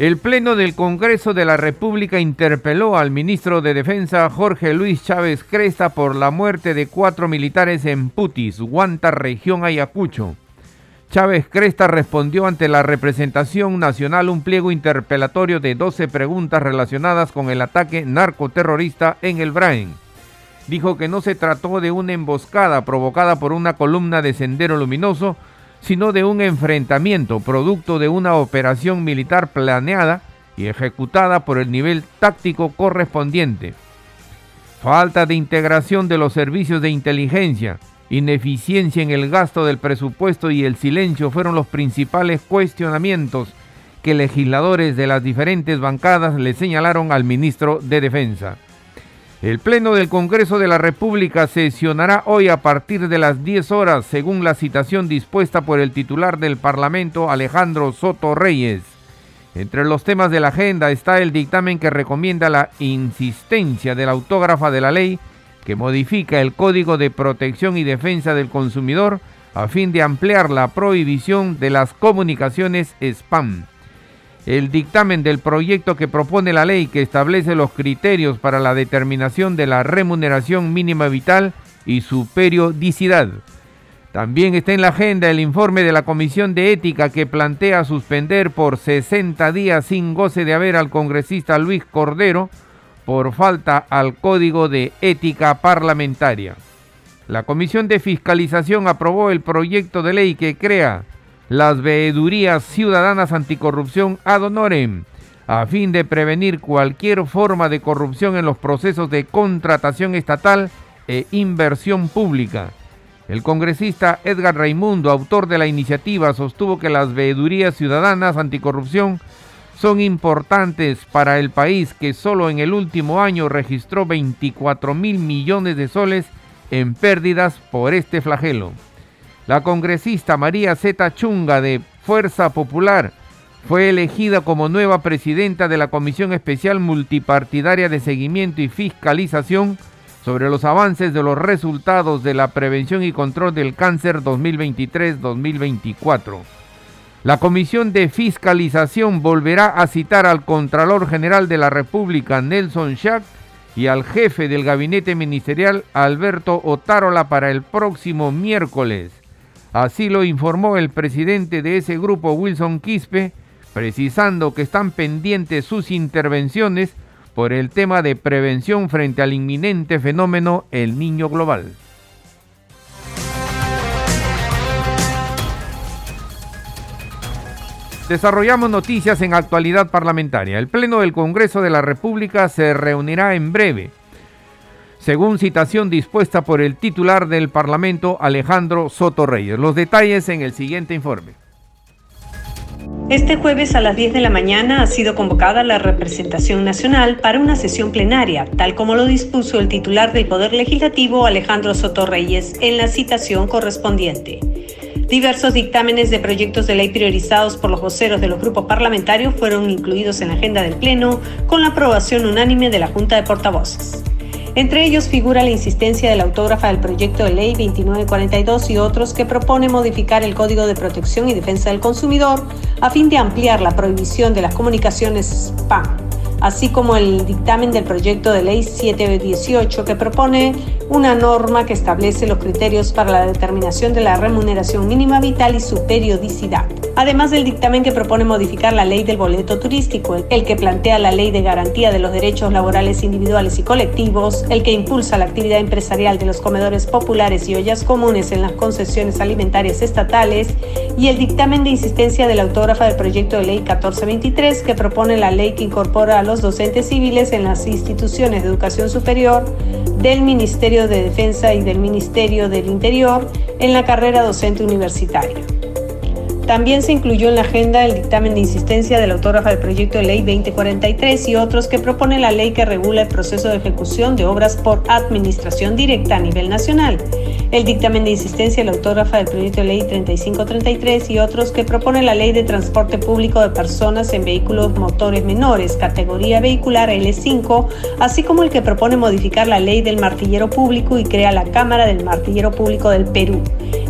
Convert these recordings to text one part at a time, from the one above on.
El Pleno del Congreso de la República interpeló al ministro de Defensa Jorge Luis Chávez Cresta por la muerte de cuatro militares en Putis, Guanta, región Ayacucho. Chávez Cresta respondió ante la representación nacional un pliego interpelatorio de 12 preguntas relacionadas con el ataque narcoterrorista en el Brain. Dijo que no se trató de una emboscada provocada por una columna de sendero luminoso, sino de un enfrentamiento producto de una operación militar planeada y ejecutada por el nivel táctico correspondiente. Falta de integración de los servicios de inteligencia, ineficiencia en el gasto del presupuesto y el silencio fueron los principales cuestionamientos que legisladores de las diferentes bancadas le señalaron al ministro de Defensa. El Pleno del Congreso de la República sesionará hoy a partir de las 10 horas, según la citación dispuesta por el titular del Parlamento, Alejandro Soto Reyes. Entre los temas de la agenda está el dictamen que recomienda la insistencia de la autógrafa de la ley que modifica el Código de Protección y Defensa del Consumidor a fin de ampliar la prohibición de las comunicaciones spam el dictamen del proyecto que propone la ley que establece los criterios para la determinación de la remuneración mínima vital y su periodicidad. También está en la agenda el informe de la Comisión de Ética que plantea suspender por 60 días sin goce de haber al congresista Luis Cordero por falta al Código de Ética Parlamentaria. La Comisión de Fiscalización aprobó el proyecto de ley que crea las veedurías ciudadanas anticorrupción ad honorem a fin de prevenir cualquier forma de corrupción en los procesos de contratación estatal e inversión pública. El congresista Edgar Raimundo, autor de la iniciativa, sostuvo que las veedurías ciudadanas anticorrupción son importantes para el país que solo en el último año registró 24 mil millones de soles en pérdidas por este flagelo. La congresista María Zeta Chunga de Fuerza Popular fue elegida como nueva presidenta de la Comisión Especial Multipartidaria de Seguimiento y Fiscalización sobre los avances de los resultados de la prevención y control del cáncer 2023-2024. La Comisión de Fiscalización volverá a citar al Contralor General de la República, Nelson Schack, y al jefe del gabinete ministerial, Alberto Otárola, para el próximo miércoles. Así lo informó el presidente de ese grupo, Wilson Quispe, precisando que están pendientes sus intervenciones por el tema de prevención frente al inminente fenómeno El Niño Global. Desarrollamos noticias en actualidad parlamentaria. El Pleno del Congreso de la República se reunirá en breve según citación dispuesta por el titular del Parlamento, Alejandro Soto Reyes. Los detalles en el siguiente informe. Este jueves a las 10 de la mañana ha sido convocada la representación nacional para una sesión plenaria, tal como lo dispuso el titular del Poder Legislativo, Alejandro Soto Reyes, en la citación correspondiente. Diversos dictámenes de proyectos de ley priorizados por los voceros de los grupos parlamentarios fueron incluidos en la agenda del Pleno con la aprobación unánime de la Junta de Portavoces. Entre ellos figura la insistencia de la autógrafa del proyecto de ley 2942 y otros que propone modificar el Código de Protección y Defensa del Consumidor a fin de ampliar la prohibición de las comunicaciones spam así como el dictamen del proyecto de ley 718 que propone una norma que establece los criterios para la determinación de la remuneración mínima vital y su periodicidad. Además del dictamen que propone modificar la ley del boleto turístico, el que plantea la ley de garantía de los derechos laborales individuales y colectivos, el que impulsa la actividad empresarial de los comedores populares y ollas comunes en las concesiones alimentarias estatales y el dictamen de insistencia de la autógrafa del proyecto de ley 1423 que propone la ley que incorpora a los docentes civiles en las instituciones de educación superior del Ministerio de Defensa y del Ministerio del Interior en la carrera docente universitaria. También se incluyó en la agenda el dictamen de insistencia del autógrafa del proyecto de ley 2043 y otros que propone la ley que regula el proceso de ejecución de obras por administración directa a nivel nacional. El dictamen de insistencia del autógrafa del proyecto de ley 3533 y otros que propone la ley de transporte público de personas en vehículos motores menores, categoría vehicular L5, así como el que propone modificar la ley del martillero público y crea la Cámara del Martillero Público del Perú,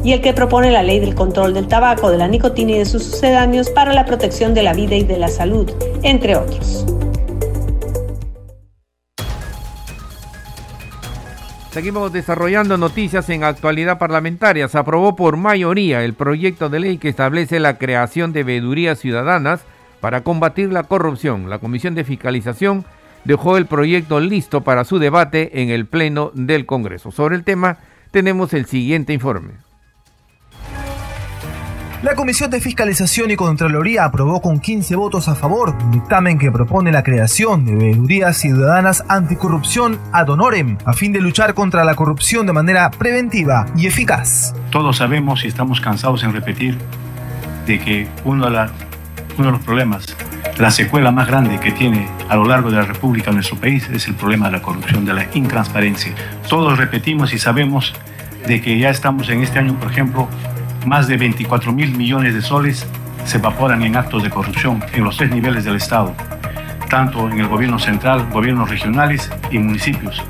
y el que propone la ley del control del tabaco, de la nicotina y de sus sucedáneos para la protección de la vida y de la salud, entre otros. Seguimos desarrollando noticias en actualidad parlamentaria. Se aprobó por mayoría el proyecto de ley que establece la creación de veedurías ciudadanas para combatir la corrupción. La Comisión de Fiscalización dejó el proyecto listo para su debate en el Pleno del Congreso. Sobre el tema tenemos el siguiente informe. La Comisión de Fiscalización y Contraloría aprobó con 15 votos a favor un dictamen que propone la creación de veedurías ciudadanas anticorrupción ad honorem a fin de luchar contra la corrupción de manera preventiva y eficaz. Todos sabemos y estamos cansados en repetir de que uno de, uno de los problemas, la secuela más grande que tiene a lo largo de la República nuestro país es el problema de la corrupción, de la intransparencia. Todos repetimos y sabemos de que ya estamos en este año, por ejemplo, más de 24 mil millones de soles se evaporan en actos de corrupción en los tres niveles del Estado, tanto en el gobierno central, gobiernos regionales y municipios.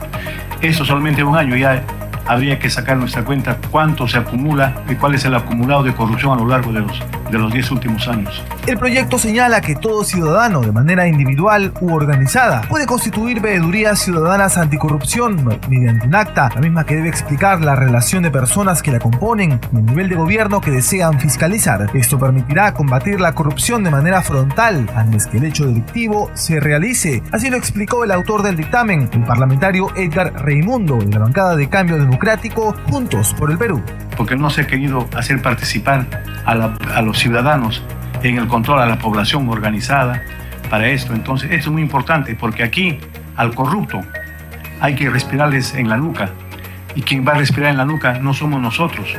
Eso solamente un año ya habría que sacar nuestra cuenta cuánto se acumula y cuál es el acumulado de corrupción a lo largo de los de los 10 últimos años. El proyecto señala que todo ciudadano, de manera individual u organizada, puede constituir veedurías ciudadanas anticorrupción mediante un acta, la misma que debe explicar la relación de personas que la componen y el nivel de gobierno que desean fiscalizar. Esto permitirá combatir la corrupción de manera frontal antes que el hecho delictivo se realice. Así lo explicó el autor del dictamen, el parlamentario Edgar Reimundo, de la bancada de Cambio Democrático, Juntos por el Perú. Porque no se ha querido hacer participar a, a los ciudadanos en el control a la población organizada para esto. Entonces, esto es muy importante porque aquí al corrupto hay que respirarles en la nuca y quien va a respirar en la nuca no somos nosotros,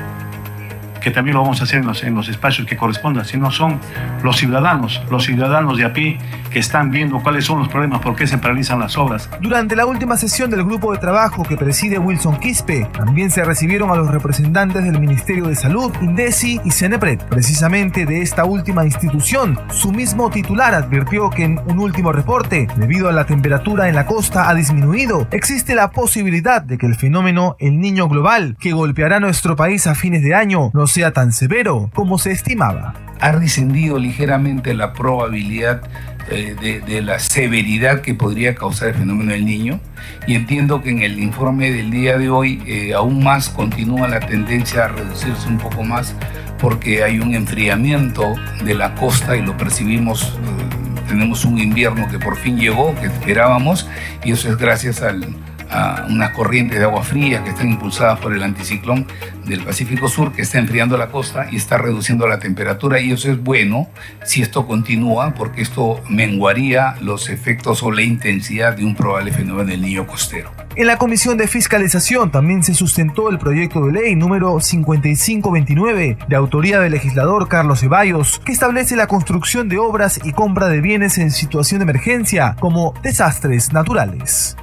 que también lo vamos a hacer en los, en los espacios que correspondan, sino son los ciudadanos, los ciudadanos de a pie que están viendo cuáles son los problemas, por qué se paralizan las obras. Durante la última sesión del grupo de trabajo que preside Wilson Quispe, también se recibieron a los representantes del Ministerio de Salud, INDECI y CENEPRED. Precisamente de esta última institución, su mismo titular advirtió que en un último reporte, debido a la temperatura en la costa ha disminuido, existe la posibilidad de que el fenómeno El Niño Global, que golpeará nuestro país a fines de año, no sea tan severo como se estimaba. Ha descendido ligeramente la probabilidad eh, de, la severidad que podría causar el fenómeno del niño y entiendo que en el informe del día de hoy eh, aún más continúa la tendencia a reducirse un poco más porque hay un enfriamiento de la costa y lo percibimos eh, tenemos un invierno que por fin llegó, que esperábamos, y eso es gracias al, a unas corrientes de agua fría que están impulsadas por el anticiclón del Pacífico Sur que está enfriando la costa y está reduciendo la temperatura y eso es bueno si esto continúa porque esto menguaría los efectos o la intensidad de un probable fenómeno del niño costero. En la Comisión de Fiscalización también se sustentó el proyecto de ley número 5529 de autoría del legislador Carlos Ceballos que establece la construcción de obras y compra de bienes en situación de emergencia como desastres naturales.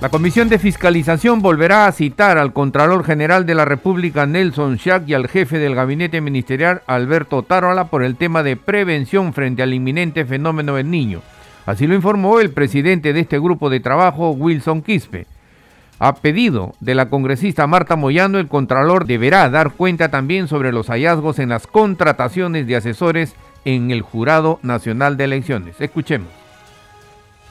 La Comisión de Fiscalización volverá a citar al Contralor General de la República Nelson Schack y al jefe del Gabinete Ministerial Alberto Tarola por el tema de prevención frente al inminente fenómeno del niño. Así lo informó el presidente de este grupo de trabajo, Wilson Quispe. A pedido de la congresista Marta Moyano, el Contralor deberá dar cuenta también sobre los hallazgos en las contrataciones de asesores en el Jurado Nacional de Elecciones. Escuchemos.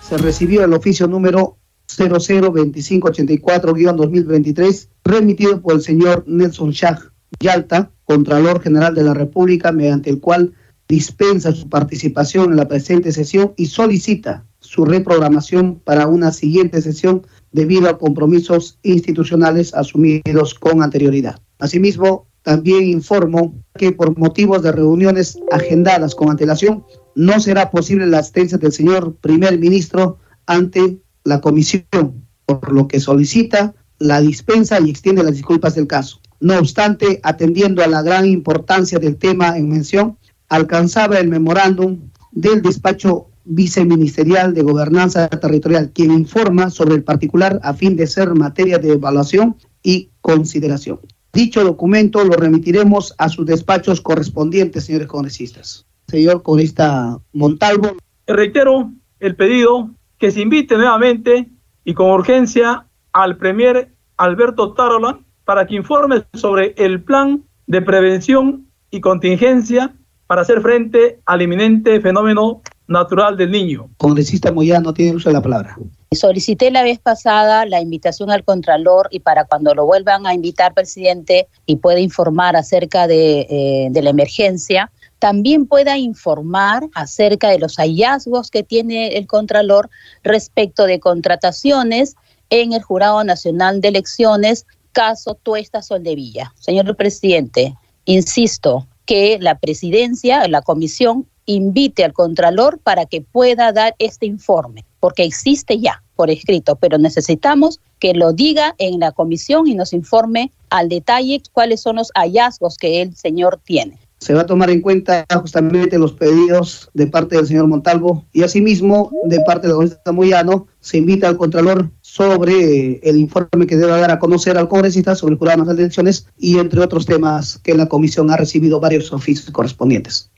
Se recibió el oficio número 002584-2023, remitido por el señor Nelson Shah Yalta, Contralor General de la República, mediante el cual dispensa su participación en la presente sesión y solicita su reprogramación para una siguiente sesión debido a compromisos institucionales asumidos con anterioridad. Asimismo, también informo que por motivos de reuniones agendadas con antelación, no será posible la asistencia del señor primer ministro ante la comisión, por lo que solicita la dispensa y extiende las disculpas del caso. No obstante, atendiendo a la gran importancia del tema en mención, alcanzaba el memorándum del despacho viceministerial de Gobernanza Territorial, quien informa sobre el particular a fin de ser materia de evaluación y consideración. Dicho documento lo remitiremos a sus despachos correspondientes, señores congresistas. Señor congresista Montalvo. Reitero el pedido que se invite nuevamente y con urgencia al Premier Alberto Tarola para que informe sobre el plan de prevención y contingencia para hacer frente al inminente fenómeno natural del niño. Congresista Moyano tiene uso de la palabra. Solicité la vez pasada la invitación al Contralor y para cuando lo vuelvan a invitar, presidente, y pueda informar acerca de, eh, de la emergencia, también pueda informar acerca de los hallazgos que tiene el Contralor respecto de contrataciones en el Jurado Nacional de Elecciones, caso Tuesta Soldevilla. Señor presidente, insisto, que la presidencia, la comisión, invite al Contralor para que pueda dar este informe, porque existe ya por escrito, pero necesitamos que lo diga en la comisión y nos informe al detalle cuáles son los hallazgos que el señor tiene se va a tomar en cuenta justamente los pedidos de parte del señor Montalvo y asimismo de parte del congresista Moyano se invita al Contralor sobre el informe que debe dar a conocer al congresista sobre el jurado de las elecciones y entre otros temas que la comisión ha recibido varios oficios correspondientes.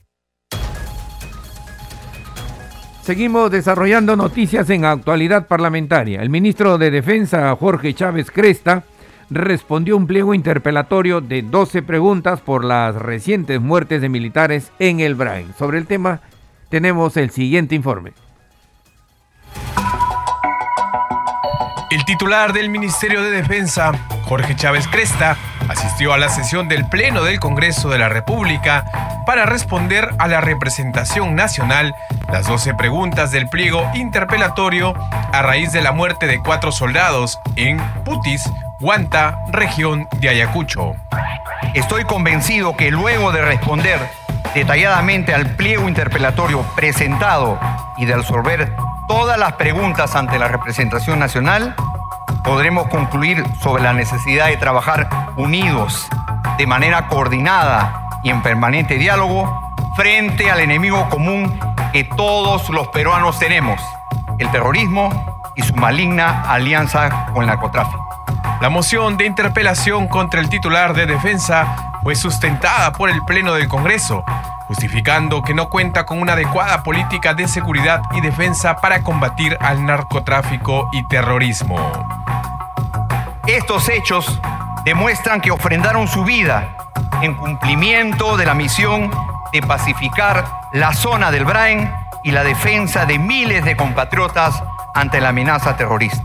Seguimos desarrollando noticias en actualidad parlamentaria. El ministro de Defensa, Jorge Chávez Cresta, respondió un pliego interpelatorio de 12 preguntas por las recientes muertes de militares en el Brain. Sobre el tema tenemos el siguiente informe. El titular del Ministerio de Defensa, Jorge Chávez Cresta, asistió a la sesión del Pleno del Congreso de la República para responder a la representación nacional las 12 preguntas del pliego interpelatorio a raíz de la muerte de cuatro soldados en Putis, Guanta, región de Ayacucho. Estoy convencido que luego de responder detalladamente al pliego interpelatorio presentado y de resolver todas las preguntas ante la representación nacional, podremos concluir sobre la necesidad de trabajar unidos, de manera coordinada y en permanente diálogo frente al enemigo común que todos los peruanos tenemos, el terrorismo y su maligna alianza con el narcotráfico. La moción de interpelación contra el titular de defensa fue sustentada por el Pleno del Congreso, justificando que no cuenta con una adecuada política de seguridad y defensa para combatir al narcotráfico y terrorismo. Estos hechos demuestran que ofrendaron su vida en cumplimiento de la misión de pacificar la zona del Brain y la defensa de miles de compatriotas ante la amenaza terrorista.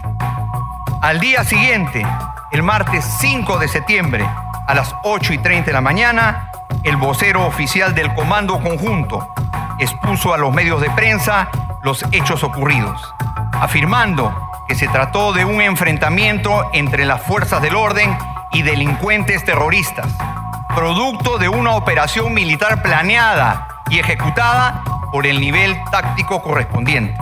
Al día siguiente, el martes 5 de septiembre, a las 8 y 30 de la mañana, el vocero oficial del Comando Conjunto expuso a los medios de prensa los hechos ocurridos, afirmando que se trató de un enfrentamiento entre las fuerzas del orden y delincuentes terroristas, producto de una operación militar planeada y ejecutada por el nivel táctico correspondiente.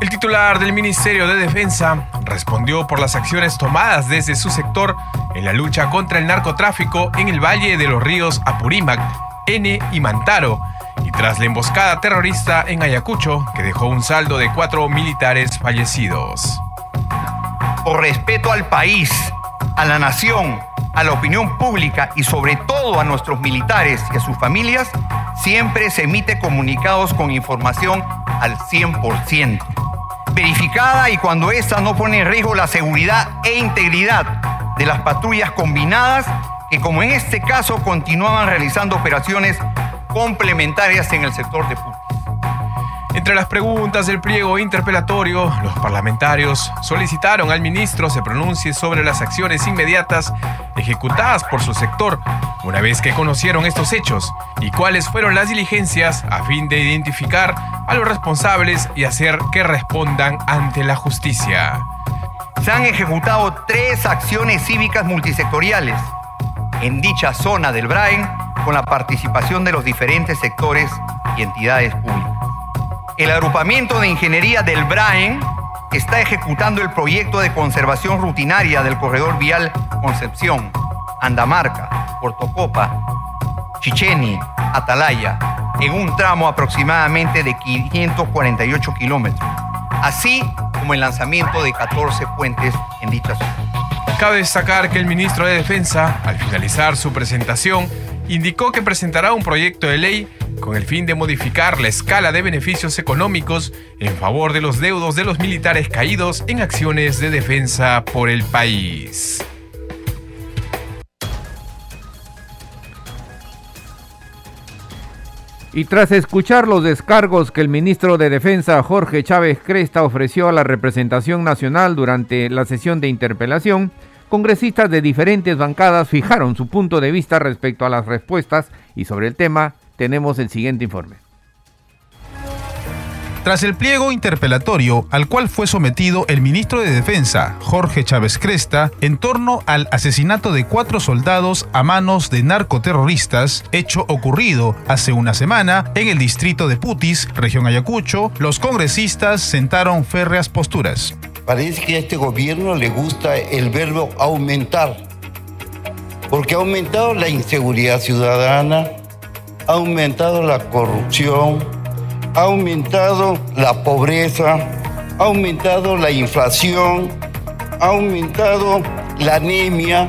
El titular del Ministerio de Defensa respondió por las acciones tomadas desde su sector en la lucha contra el narcotráfico en el Valle de los Ríos Apurímac, N y Mantaro, y tras la emboscada terrorista en Ayacucho, que dejó un saldo de cuatro militares fallecidos. Por respeto al país, a la nación, a la opinión pública y sobre todo a nuestros militares y a sus familias, siempre se emite comunicados con información al 100% verificada y cuando ésta no pone en riesgo la seguridad e integridad de las patrullas combinadas que como en este caso continuaban realizando operaciones complementarias en el sector de. Entre las preguntas del pliego interpelatorio, los parlamentarios solicitaron al ministro se pronuncie sobre las acciones inmediatas ejecutadas por su sector una vez que conocieron estos hechos y cuáles fueron las diligencias a fin de identificar a los responsables y hacer que respondan ante la justicia. Se han ejecutado tres acciones cívicas multisectoriales en dicha zona del Brain con la participación de los diferentes sectores y entidades públicas. El agrupamiento de ingeniería del Brain está ejecutando el proyecto de conservación rutinaria del corredor vial Concepción, Andamarca, Portocopa, Chicheni, Atalaya, en un tramo aproximadamente de 548 kilómetros, así como el lanzamiento de 14 puentes en dicha zona. Cabe destacar que el ministro de Defensa, al finalizar su presentación, indicó que presentará un proyecto de ley con el fin de modificar la escala de beneficios económicos en favor de los deudos de los militares caídos en acciones de defensa por el país. Y tras escuchar los descargos que el ministro de Defensa Jorge Chávez Cresta ofreció a la representación nacional durante la sesión de interpelación, congresistas de diferentes bancadas fijaron su punto de vista respecto a las respuestas y sobre el tema tenemos el siguiente informe. Tras el pliego interpelatorio al cual fue sometido el ministro de Defensa, Jorge Chávez Cresta, en torno al asesinato de cuatro soldados a manos de narcoterroristas, hecho ocurrido hace una semana en el distrito de Putis, región Ayacucho, los congresistas sentaron férreas posturas. Parece que a este gobierno le gusta el verbo aumentar, porque ha aumentado la inseguridad ciudadana, ha aumentado la corrupción, ha aumentado la pobreza, ha aumentado la inflación, ha aumentado la anemia,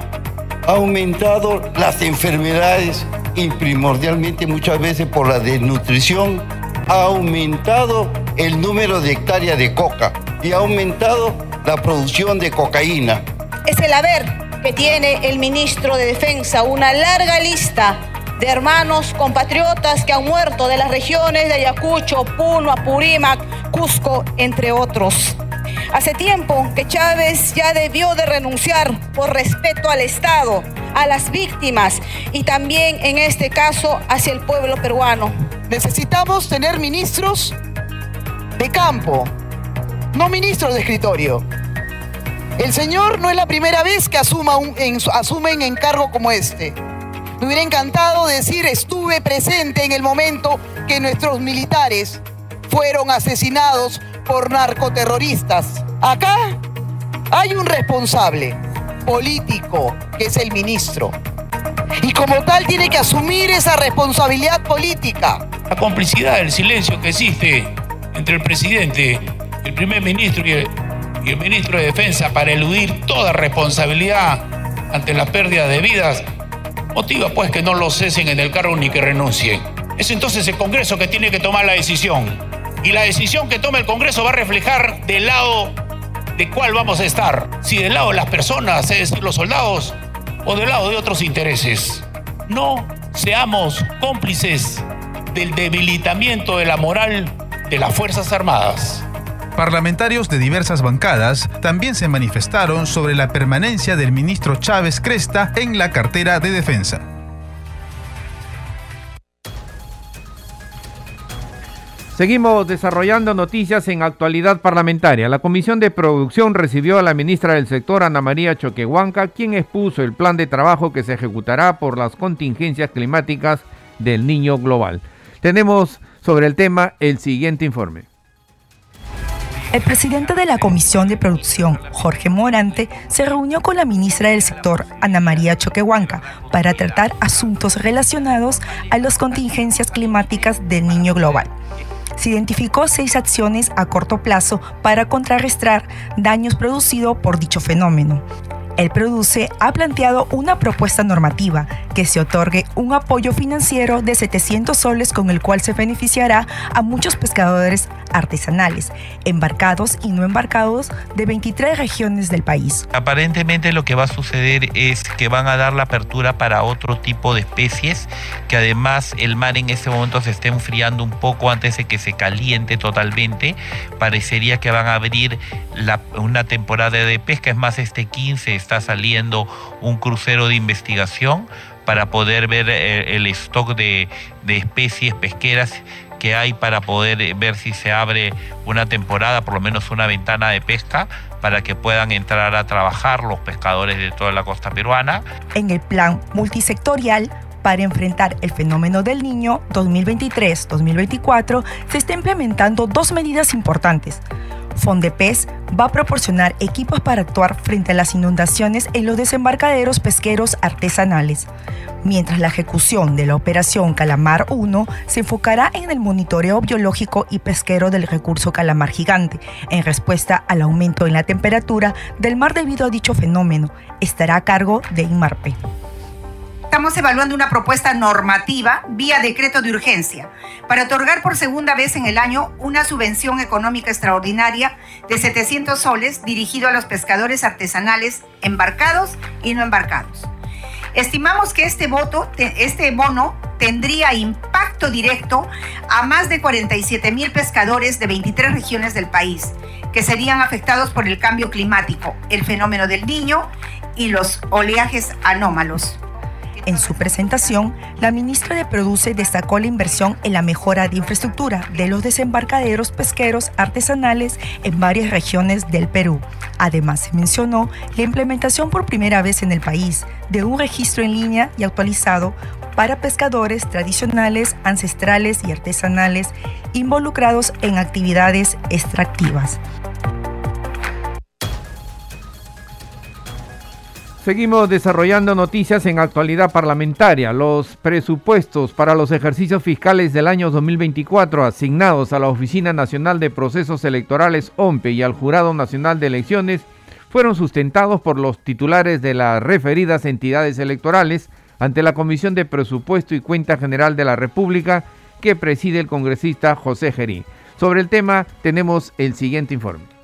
ha aumentado las enfermedades y primordialmente muchas veces por la desnutrición, ha aumentado el número de hectáreas de coca y ha aumentado la producción de cocaína. Es el haber que tiene el ministro de Defensa, una larga lista de hermanos compatriotas que han muerto de las regiones de Ayacucho, Puno, Apurímac, Cusco, entre otros. Hace tiempo que Chávez ya debió de renunciar por respeto al Estado, a las víctimas y también en este caso hacia el pueblo peruano. Necesitamos tener ministros de campo, no ministros de escritorio. El señor no es la primera vez que asuma un, en, asume un encargo como este. Me hubiera encantado decir estuve presente en el momento que nuestros militares fueron asesinados por narcoterroristas. Acá hay un responsable político que es el ministro. Y como tal tiene que asumir esa responsabilidad política. La complicidad, el silencio que existe entre el presidente, el primer ministro y el, y el ministro de Defensa para eludir toda responsabilidad ante la pérdida de vidas motiva pues que no lo cesen en el cargo ni que renuncien. Es entonces el Congreso que tiene que tomar la decisión. Y la decisión que tome el Congreso va a reflejar del lado de cuál vamos a estar. Si del lado de las personas, es decir, los soldados, o del lado de otros intereses. No seamos cómplices del debilitamiento de la moral de las Fuerzas Armadas. Parlamentarios de diversas bancadas también se manifestaron sobre la permanencia del ministro Chávez Cresta en la cartera de defensa. Seguimos desarrollando noticias en actualidad parlamentaria. La Comisión de Producción recibió a la ministra del sector, Ana María Choquehuanca, quien expuso el plan de trabajo que se ejecutará por las contingencias climáticas del niño global. Tenemos sobre el tema el siguiente informe. El presidente de la Comisión de Producción, Jorge Morante, se reunió con la ministra del sector, Ana María Choquehuanca, para tratar asuntos relacionados a las contingencias climáticas del niño global. Se identificó seis acciones a corto plazo para contrarrestar daños producidos por dicho fenómeno. El Produce ha planteado una propuesta normativa que se otorgue un apoyo financiero de 700 soles con el cual se beneficiará a muchos pescadores artesanales, embarcados y no embarcados de 23 regiones del país. Aparentemente lo que va a suceder es que van a dar la apertura para otro tipo de especies, que además el mar en ese momento se está enfriando un poco antes de que se caliente totalmente. Parecería que van a abrir una temporada de pesca, es más, este 15 está saliendo un crucero de investigación para poder ver eh, el stock de especies pesqueras que hay para poder ver si se abre una temporada, por lo menos una ventana de pesca, para que puedan entrar a trabajar los pescadores de toda la costa peruana. En el plan multisectorial, para enfrentar el fenómeno del niño 2023-2024 se está implementando dos medidas importantes. Fondepes va a proporcionar equipos para actuar frente a las inundaciones en los desembarcaderos pesqueros artesanales, mientras la ejecución de la operación Calamar 1 se enfocará en el monitoreo biológico y pesquero del recurso calamar gigante, en respuesta al aumento en la temperatura del mar debido a dicho fenómeno. Estará a cargo de INMARPE estamos evaluando una propuesta normativa vía decreto de urgencia para otorgar por segunda vez en el año una subvención económica extraordinaria de 700 soles dirigido a los pescadores artesanales embarcados y no embarcados. Estimamos que este voto, este bono tendría impacto directo a más de 47 mil pescadores de 23 regiones del país, que serían afectados por el cambio climático, el fenómeno del niño y los oleajes anómalos. En su presentación, la ministra de Produce destacó la inversión en la mejora de infraestructura de los desembarcaderos pesqueros artesanales en varias regiones del Perú. Además, se mencionó la implementación por primera vez en el país de un registro en línea y actualizado para pescadores tradicionales, ancestrales y artesanales involucrados en actividades extractivas. Seguimos desarrollando noticias en actualidad parlamentaria. Los presupuestos para los ejercicios fiscales del año 2024 asignados a la Oficina Nacional de Procesos Electorales OMPE y al Jurado Nacional de Elecciones fueron sustentados por los titulares de las referidas entidades electorales ante la Comisión de Presupuesto y Cuenta General de la República que preside el congresista José Gerí. Sobre el tema tenemos el siguiente informe.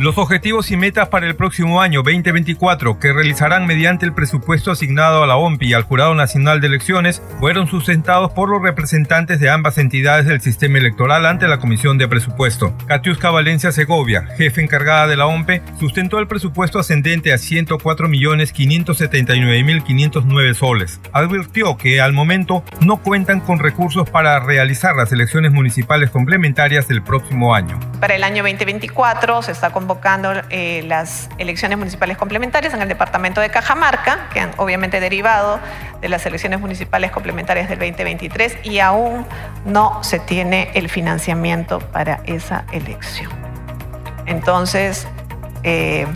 Los objetivos y metas para el próximo año 2024 que realizarán mediante el presupuesto asignado a la OMPI y al Jurado Nacional de Elecciones fueron sustentados por los representantes de ambas entidades del sistema electoral ante la Comisión de Presupuesto. Katiuska Valencia Segovia, jefe encargada de la OMPE, sustentó el presupuesto ascendente a 104.579.509 soles. Advirtió que al momento no cuentan con recursos para realizar las elecciones municipales complementarias del próximo año. Para el año 2024 se está convocando eh, las elecciones municipales complementarias en el departamento de Cajamarca, que han obviamente derivado de las elecciones municipales complementarias del 2023 y aún no se tiene el financiamiento para esa elección. Entonces, eh,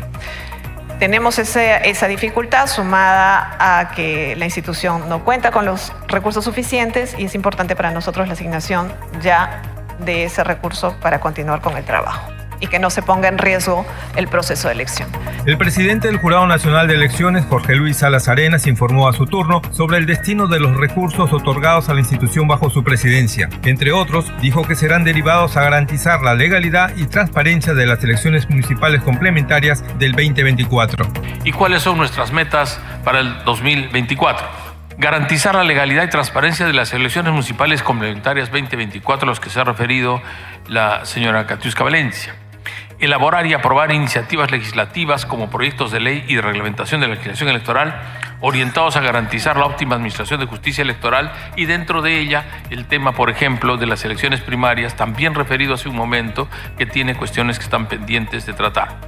tenemos esa dificultad sumada a que la institución no cuenta con los recursos suficientes y es importante para nosotros la asignación ya de ese recurso para continuar con el trabajo y que no se ponga en riesgo el proceso de elección. El presidente del Jurado Nacional de Elecciones, Jorge Luis Salas Arenas, informó a su turno sobre el destino de los recursos otorgados a la institución bajo su presidencia. Entre otros, dijo que serán derivados a garantizar la legalidad y transparencia de las elecciones municipales complementarias del 2024. ¿Y cuáles son nuestras metas para el 2024? garantizar la legalidad y transparencia de las elecciones municipales complementarias 2024 a los que se ha referido la señora Catiusca Valencia elaborar y aprobar iniciativas legislativas como proyectos de ley y de reglamentación de la legislación electoral orientados a garantizar la óptima administración de justicia electoral y dentro de ella el tema, por ejemplo, de las elecciones primarias, también referido hace un momento, que tiene cuestiones que están pendientes de tratar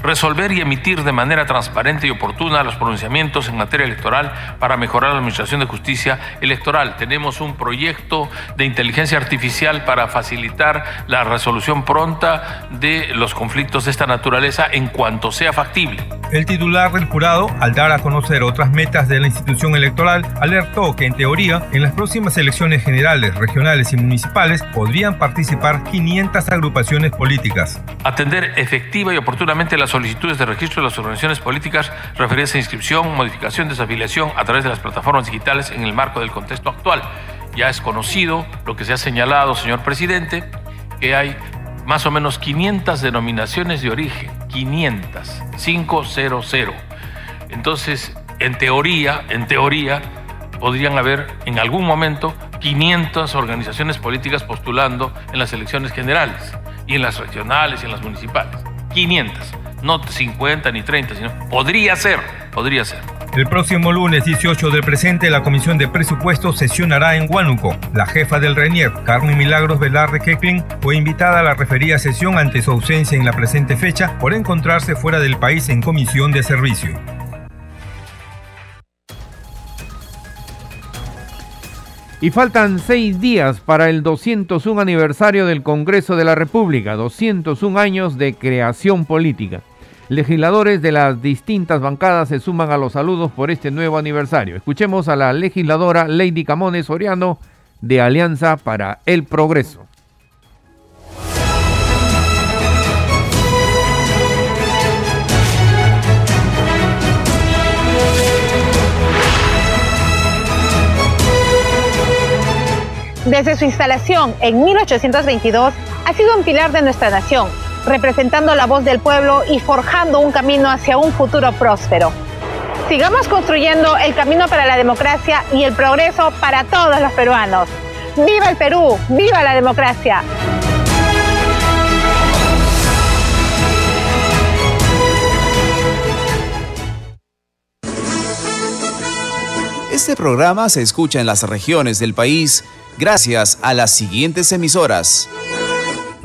resolver y emitir de manera transparente y oportuna los pronunciamientos en materia electoral para mejorar la administración de justicia electoral. Tenemos un proyecto de inteligencia artificial para facilitar la resolución pronta de los conflictos de esta naturaleza en cuanto sea factible. El titular del jurado, al dar a conocer otras metas de la institución electoral, alertó que en teoría en las próximas elecciones generales, regionales y municipales podrían participar 500 agrupaciones políticas. Atender efectiva y oportunamente la solicitudes de registro de las organizaciones políticas referidas a inscripción, modificación, desafiliación a través de las plataformas digitales en el marco del contexto actual. Ya es conocido lo que se ha señalado, señor presidente, que hay más o menos 500 denominaciones de origen, 500, 500. Entonces, en teoría, en teoría, podrían haber en algún momento 500 organizaciones políticas postulando en las elecciones generales y en las regionales y en las municipales. 500 no 50 ni 30, sino podría ser, podría ser. El próximo lunes 18 del presente, la Comisión de Presupuestos sesionará en Huánuco. La jefa del RENIER, Carmen Milagros Velarde Kekling, fue invitada a la referida sesión ante su ausencia en la presente fecha por encontrarse fuera del país en comisión de servicio. Y faltan seis días para el 201 aniversario del Congreso de la República, 201 años de creación política. Legisladores de las distintas bancadas se suman a los saludos por este nuevo aniversario. Escuchemos a la legisladora Lady Camones Soriano de Alianza para el Progreso. Desde su instalación en 1822, ha sido un pilar de nuestra nación, representando la voz del pueblo y forjando un camino hacia un futuro próspero. Sigamos construyendo el camino para la democracia y el progreso para todos los peruanos. ¡Viva el Perú! ¡Viva la democracia! Este programa se escucha en las regiones del país gracias a las siguientes emisoras.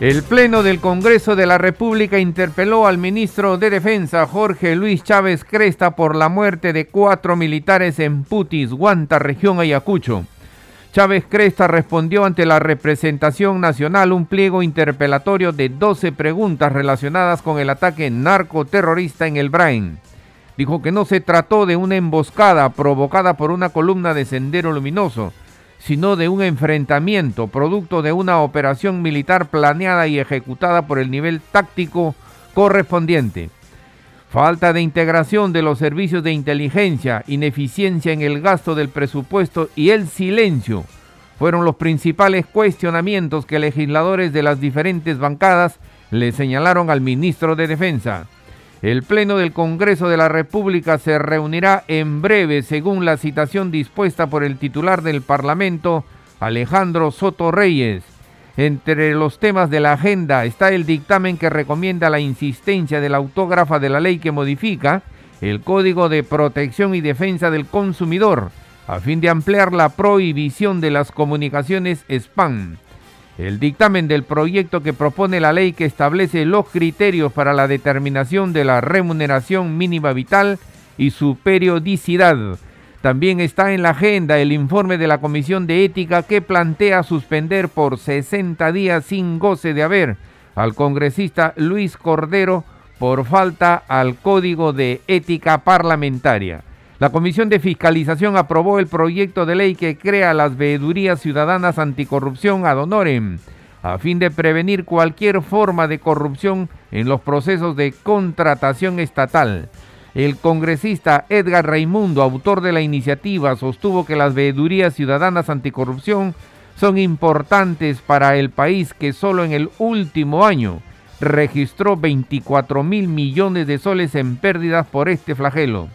El Pleno del Congreso de la República interpeló al ministro de Defensa Jorge Luis Chávez Cresta por la muerte de cuatro militares en Putis, Guanta, región Ayacucho. Chávez Cresta respondió ante la representación nacional un pliego interpelatorio de 12 preguntas relacionadas con el ataque narcoterrorista en el Brain. Dijo que no se trató de una emboscada provocada por una columna de sendero luminoso, sino de un enfrentamiento producto de una operación militar planeada y ejecutada por el nivel táctico correspondiente. Falta de integración de los servicios de inteligencia, ineficiencia en el gasto del presupuesto y el silencio fueron los principales cuestionamientos que legisladores de las diferentes bancadas le señalaron al ministro de Defensa. El Pleno del Congreso de la República se reunirá en breve según la citación dispuesta por el titular del Parlamento, Alejandro Soto Reyes. Entre los temas de la agenda está el dictamen que recomienda la insistencia de la autógrafa de la ley que modifica el Código de Protección y Defensa del Consumidor, a fin de ampliar la prohibición de las comunicaciones spam. El dictamen del proyecto que propone la ley que establece los criterios para la determinación de la remuneración mínima vital y su periodicidad. También está en la agenda el informe de la Comisión de Ética que plantea suspender por 60 días sin goce de haber al congresista Luis Cordero por falta al Código de Ética Parlamentaria. La Comisión de Fiscalización aprobó el proyecto de ley que crea las veedurías ciudadanas anticorrupción ad honorem, a fin de prevenir cualquier forma de corrupción en los procesos de contratación estatal. El congresista Edgar Raimundo, autor de la iniciativa, sostuvo que las veedurías ciudadanas anticorrupción son importantes para el país que solo en el último año registró 24 mil millones de soles en pérdidas por este flagelo.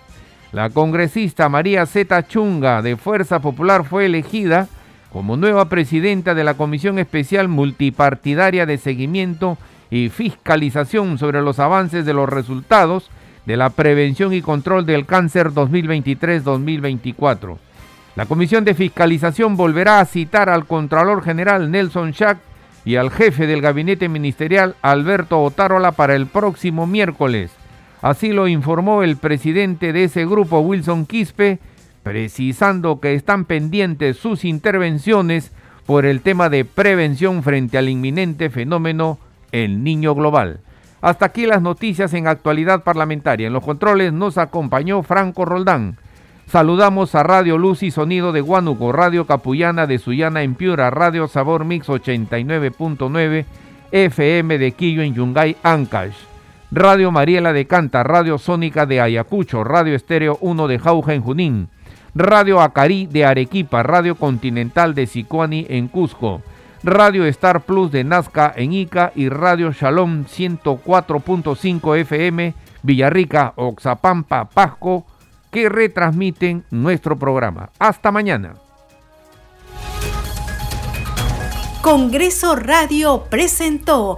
La congresista María Zeta Chunga de Fuerza Popular fue elegida como nueva presidenta de la Comisión Especial Multipartidaria de Seguimiento y Fiscalización sobre los avances de los resultados de la Prevención y Control del Cáncer 2023-2024. La Comisión de Fiscalización volverá a citar al Contralor General Nelson Schack y al jefe del Gabinete Ministerial Alberto Otárola para el próximo miércoles Así lo informó el presidente de ese grupo, Wilson Quispe, precisando que están pendientes sus intervenciones por el tema de prevención frente al inminente fenómeno El Niño Global. Hasta aquí las noticias en actualidad parlamentaria. En los controles nos acompañó Franco Roldán. Saludamos a Radio Luz y Sonido de Huánuco, Radio Capullana de Sullana en Piura, Radio Sabor Mix 89.9, FM de Quillo en Yungay, Ancash. Radio Mariela de Canta, Radio Sónica de Ayacucho, Radio Estéreo 1 de Jauja en Junín, Radio Acari de Arequipa, Radio Continental de Sicuani en Cusco, Radio Star Plus de Nazca en Ica y Radio Shalom 104.5 FM Villarrica, Oxapampa, Pasco, que retransmiten nuestro programa. Hasta mañana. Congreso Radio presentó